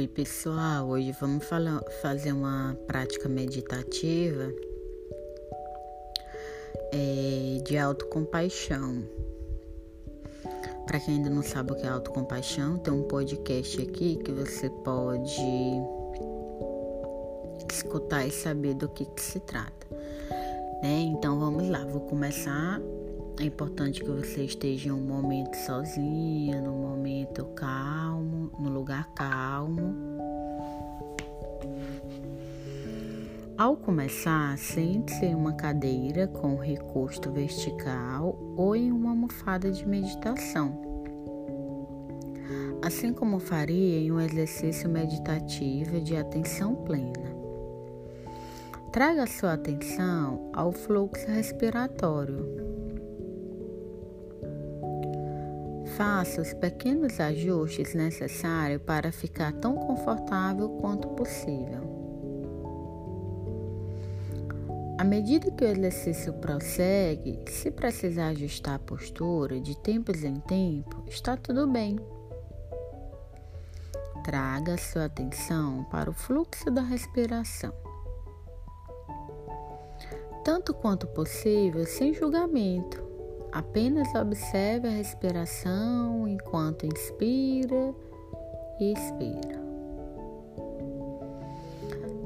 Oi, pessoal. Hoje vamos falar, fazer uma prática meditativa é, de autocompaixão. Para quem ainda não sabe o que é autocompaixão, tem um podcast aqui que você pode escutar e saber do que, que se trata. Né? Então vamos lá, vou começar. É importante que você esteja em um momento sozinha, num momento calmo, no lugar calmo. Ao começar, sente-se em uma cadeira com recosto vertical ou em uma almofada de meditação. Assim como faria em um exercício meditativo de atenção plena. Traga sua atenção ao fluxo respiratório Faça os pequenos ajustes necessários para ficar tão confortável quanto possível. À medida que o exercício prossegue, se precisar ajustar a postura de tempos em tempo, está tudo bem. Traga sua atenção para o fluxo da respiração. Tanto quanto possível, sem julgamento. Apenas observe a respiração enquanto inspira e expira.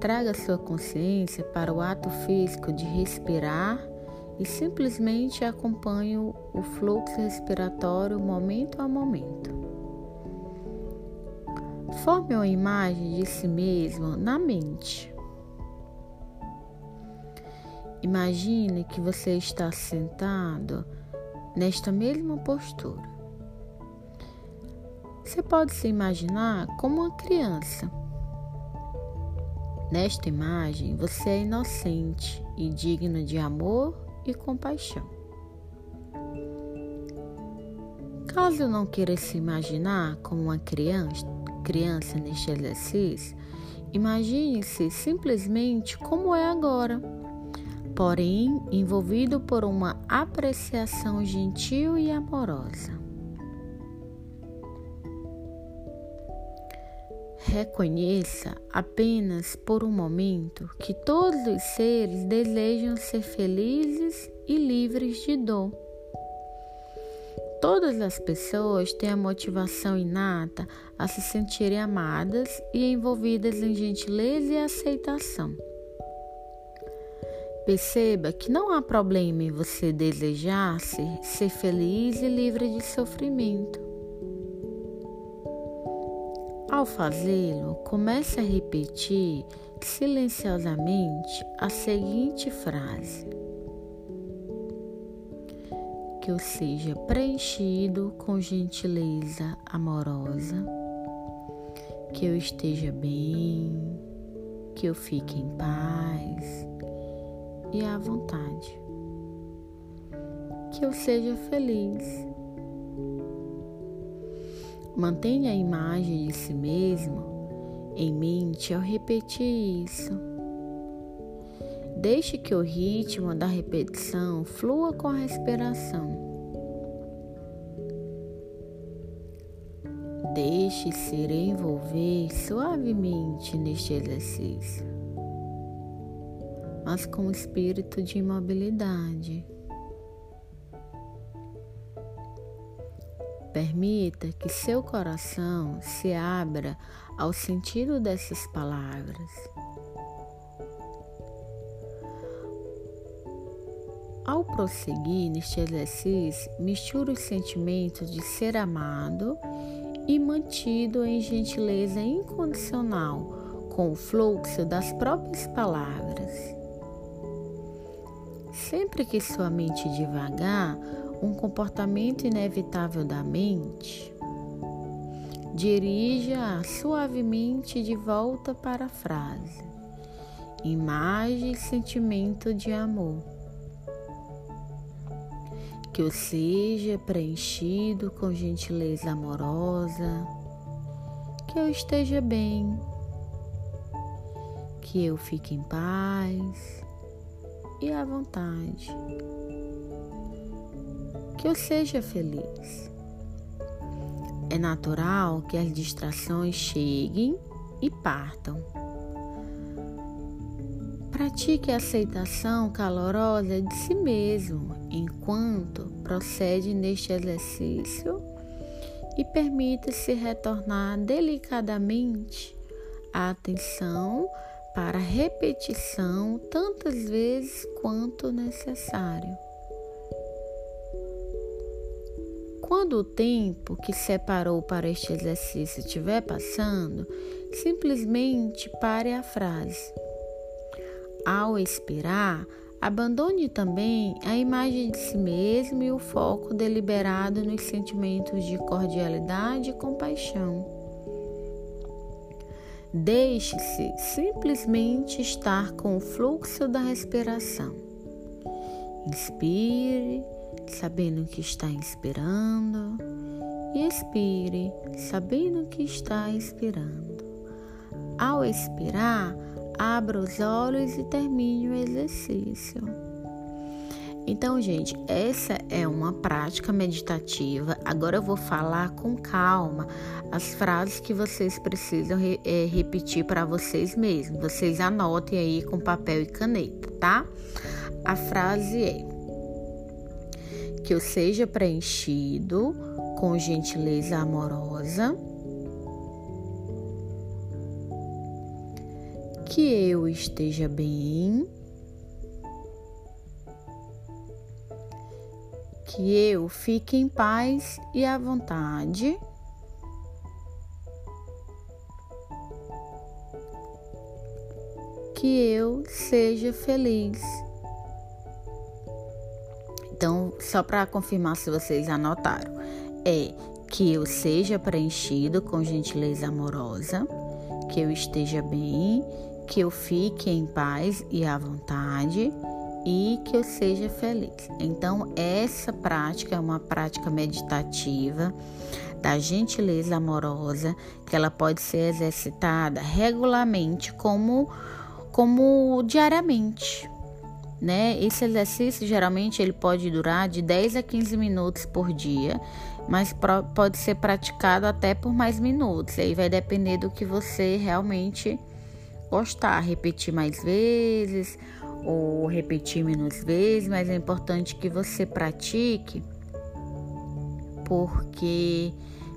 Traga sua consciência para o ato físico de respirar e simplesmente acompanhe o fluxo respiratório momento a momento. Forme uma imagem de si mesmo na mente. Imagine que você está sentado nesta mesma postura. Você pode se imaginar como uma criança. Nesta imagem, você é inocente e digno de amor e compaixão. Caso não queira se imaginar como uma criança, criança neste exercício, imagine-se simplesmente como é agora porém envolvido por uma apreciação gentil e amorosa. Reconheça apenas por um momento que todos os seres desejam ser felizes e livres de dor. Todas as pessoas têm a motivação inata a se sentirem amadas e envolvidas em gentileza e aceitação. Perceba que não há problema em você desejar ser, ser feliz e livre de sofrimento. Ao fazê-lo, comece a repetir silenciosamente a seguinte frase: Que eu seja preenchido com gentileza amorosa, que eu esteja bem, que eu fique em paz e à vontade. Que eu seja feliz. Mantenha a imagem de si mesmo em mente ao repetir isso. Deixe que o ritmo da repetição flua com a respiração. Deixe-se envolver suavemente neste exercício mas com espírito de imobilidade. Permita que seu coração se abra ao sentido dessas palavras. Ao prosseguir neste exercício, misture os sentimentos de ser amado e mantido em gentileza incondicional com o fluxo das próprias palavras. Sempre que sua mente devagar, um comportamento inevitável da mente, dirija suavemente de volta para a frase. Imagem e sentimento de amor. Que eu seja preenchido com gentileza amorosa, que eu esteja bem, que eu fique em paz e à vontade. Que eu seja feliz. É natural que as distrações cheguem e partam. Pratique a aceitação calorosa de si mesmo enquanto procede neste exercício e permita-se retornar delicadamente a atenção para repetição tantas vezes quanto necessário. Quando o tempo que separou para este exercício estiver passando, simplesmente pare a frase. Ao expirar, abandone também a imagem de si mesmo e o foco deliberado nos sentimentos de cordialidade e compaixão. Deixe-se simplesmente estar com o fluxo da respiração. Inspire, sabendo que está inspirando, e expire, sabendo que está expirando. Ao expirar, abra os olhos e termine o exercício. Então, gente, essa é uma prática meditativa. Agora eu vou falar com calma as frases que vocês precisam re é, repetir para vocês mesmos. Vocês anotem aí com papel e caneta, tá? A frase é: que eu seja preenchido com gentileza amorosa que eu esteja bem, que eu fique em paz e à vontade. Que eu seja feliz. Então, só para confirmar se vocês anotaram, é que eu seja preenchido com gentileza amorosa, que eu esteja bem que eu fique em paz e à vontade e que eu seja feliz. Então, essa prática é uma prática meditativa da gentileza amorosa, que ela pode ser exercitada regularmente como como diariamente, né? Esse exercício geralmente ele pode durar de 10 a 15 minutos por dia, mas pode ser praticado até por mais minutos. Aí vai depender do que você realmente gostar, repetir mais vezes ou repetir menos vezes, mas é importante que você pratique, porque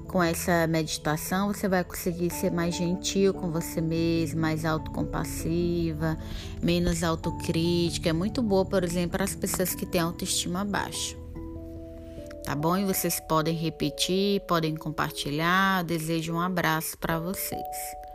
com essa meditação você vai conseguir ser mais gentil com você mesmo, mais autocompassiva, menos autocrítica. É muito boa, por exemplo, para as pessoas que têm autoestima baixa. Tá bom? E vocês podem repetir, podem compartilhar. Eu desejo um abraço para vocês.